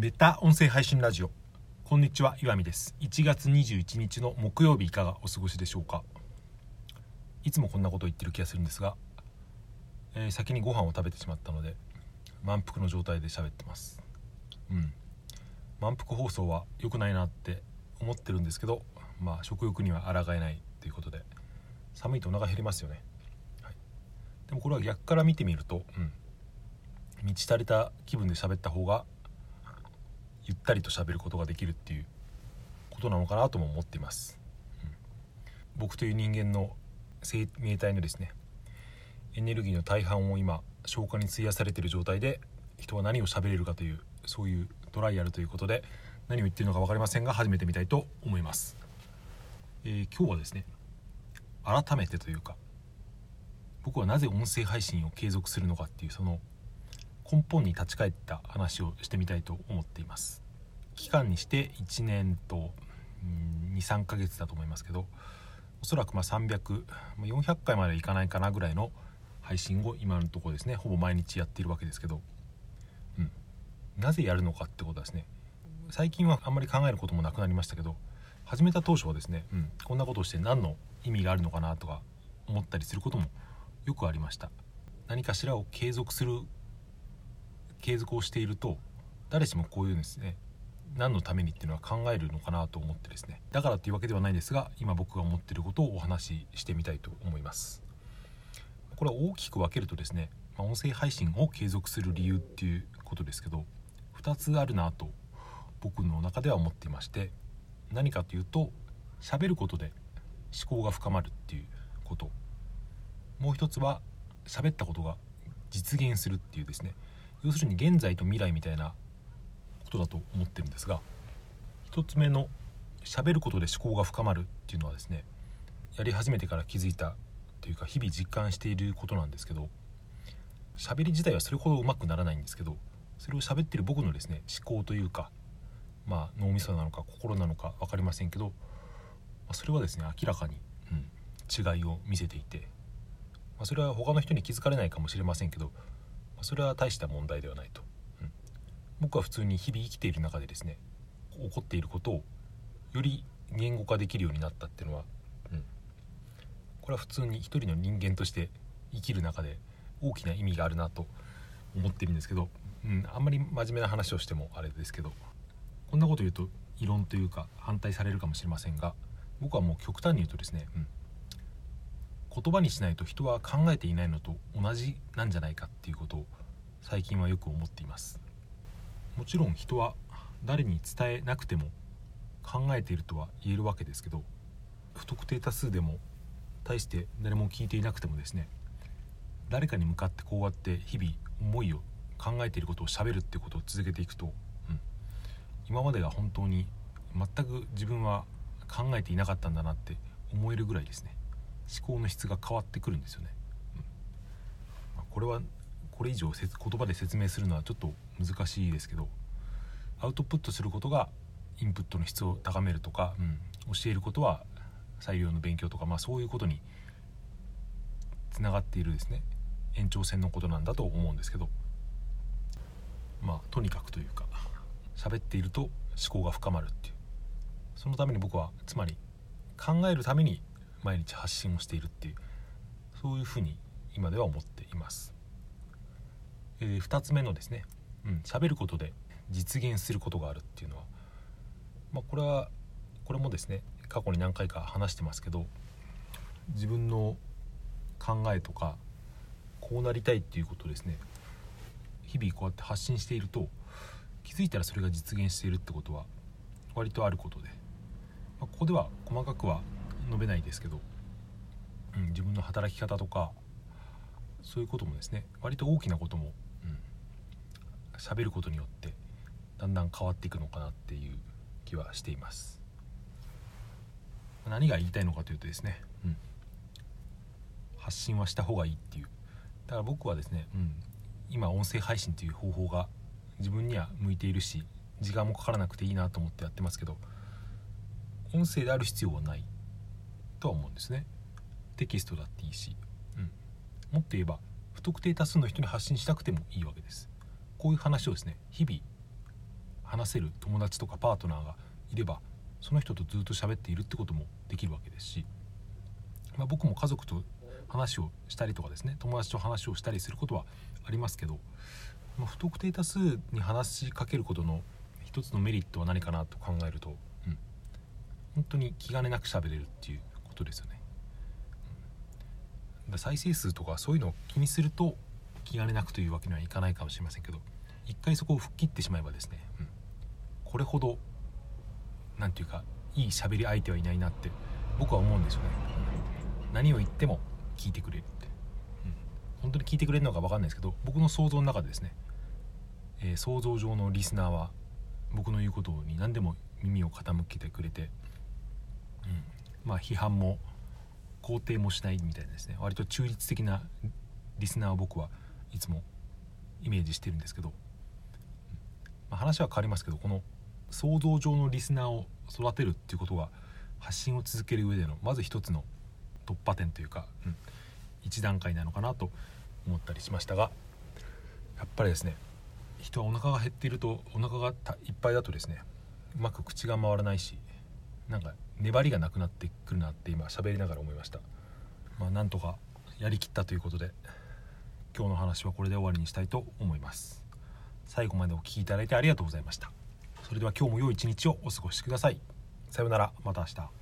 ベタ音声配信ラジオ。こんにちは岩見です。1月21日の木曜日いかがお過ごしでしょうか？いつもこんなことを言ってる気がするんですが、えー先にご飯を食べてしまったので満腹の状態で喋ってます。うん。満腹放送は良くないなって思ってるんですけどまあ食欲には抗えないということで寒いとお腹減りますよね、はい、でもこれは逆から見てみると、うん、満ち足りた気分で喋った方がゆったりと喋ることができるっていうことなのかなとも思っています、うん。僕という人間の生命体のですねエネルギーの大半を今消化に費やされている状態で人は何を喋れるかというそういうトライアルということで何を言ってるのか分かりませんが始めてみたいと思います、えー今日はですね改めてというか僕はなぜ音声配信を継続するのかっていうその根本に立ち返った話をしてみたいと思っています。期間にして1年と23ヶ月だと思いますけどおそらくま300400回までいかないかなぐらいの配信を今のところですねほぼ毎日やっているわけですけど、うん、なぜやるのかってことですね。最近はあんまり考えることもなくなりましたけど始めた当初はですね、うん、こんなことをして何の意味があるのかなとか思ったりすることもよくありました。何かしらを継続する継続をしていると誰しもこういうですね何のためにっていうのは考えるのかなと思ってですねだからっていうわけではないですが今僕が思っていることをお話ししてみたいと思います。これは大きく分けるとですね、まあ音声配信を継続する理由っていうことですけど2つあるなと僕の中では思っていまして何かというと喋ることで思考が深まるっていうこと。もう一つは喋ったことが実現するっていうですね要するに現在と未来みたいなことだと思ってるんですが一つ目の喋ることで思考が深まるっていうのはですねやり始めてから気づいたというか日々実感していることなんですけど喋り自体はそれほどうまくならないんですけどそれを喋ってる僕のですね思考というかまあ脳みそなのか心なのか分かりませんけどそれはですね明らかに、うん、違いを見せていて、まあ、それは他の人に気づかれないかもしれませんけど、それは大した問題ではないと、うん。僕は普通に日々生きている中でですね起こっていることをより言語化できるようになったっていうのは、うん、これは普通に一人の人間として生きる中で大きな意味があるなと思ってるんですけど、うん、あんまり真面目な話をしてもあれですけどこんなこと言うと異論というか反対されるかもしれませんが僕はもう極端に言うとですね、うん、言葉にしないと人は考えていないのと同じなんじゃないかっていうことを最近はよく思っています。もちろん人は誰に伝えなくても考えているとは言えるわけですけど不特定多数でも大して誰も聞いていなくてもですね誰かに向かってこうやって日々思いを考えていることをしゃべるってことを続けていくと、うん、今までが本当に全く自分は考えていなかったんだなって思えるぐらいですね。思考の質が変わってくるんですよね、うん。まあこれはこれ以上せ言葉で説明するのはちょっと難しいですけどアウトプットすることがインプットの質を高めるとか、うん教えることは裁量の勉強とか、まあ、そういうことにつながっているですね。延長線のことなんだと思うんですけど。まあとにかくというか喋っていると思考が深まるっていう。そのために僕はつまり考えるために毎日発信をしているっていうそういうふうに今では思っています、えー、2つ目のですねうん喋ることで実現することがあるっていうのはまあこれはこれもですね過去に何回か話してますけど自分の考えとかこうなりたいっていうことをですね日々こうやって発信していると気づいたらそれが実現しているってことは割とあることで、まあここでは細かくは述べないですけど、うん、自分の働き方とかそういうこともですね割と大きなこともうん喋ることによってだんだん変わっていくのかなっていう気はしています。何が言いたいのかというとですね、うん、発信はした方がいいっていう。だから僕はですね、うん、今音声配信という方法が自分には向いているし時間もかからなくていいなと思ってやってますけど音声である必要はない。とは思うんですね。テキストだっていいし、うん、もっと言えば不特定多数の人に発信しなくてもいいわけです。こういう話をですね日々話せる友達とかパートナーがいればその人とずっと喋っているってこともできるわけですし、まあ、僕も家族と話をしたりとかですね友達と話をしたりすることはありますけど、まあ、不特定多数に話しかけることの一つのメリットは何かなと考えると、うん、本当に気兼ねなく喋れるっていうことですよね。うん、再生数とかそういうのを気にすると気兼ねなくというわけにはいかないかもしれませんけど一回そこを吹っ切ってしまえばですね、うん、これほど何て言うかいい喋り相手はいないなって僕は思うんですよね、何を言っても聞いてくれるって、うん、本当に聞いてくれるのか分かんないですけど僕の想像の中でですね、えー、想像上のリスナーは僕の言うことに何でも耳を傾けてくれて、うん、まあ批判も肯定もしないみたいなですね。割と中立的なリスナーを僕はいつもイメージしてるんですけど、まあ、話は変わりますけどこの想像上のリスナーを育てるっていうことが発信を続ける上でのまず一つの突破点というか、うん、一段階なのかなと思ったりしましたがやっぱりですね人はお腹が減っているとお腹がいっぱいだとですねうまく口が回らないしなんか粘りがなくなってくるなって今喋りながら思いました。まあなんとかやりきったということで今日の話はこれで終わりにしたいと思います。最後までお聴きいただいてありがとうございました。それでは今日も良い一日をお過ごしください。さようなら。また明日。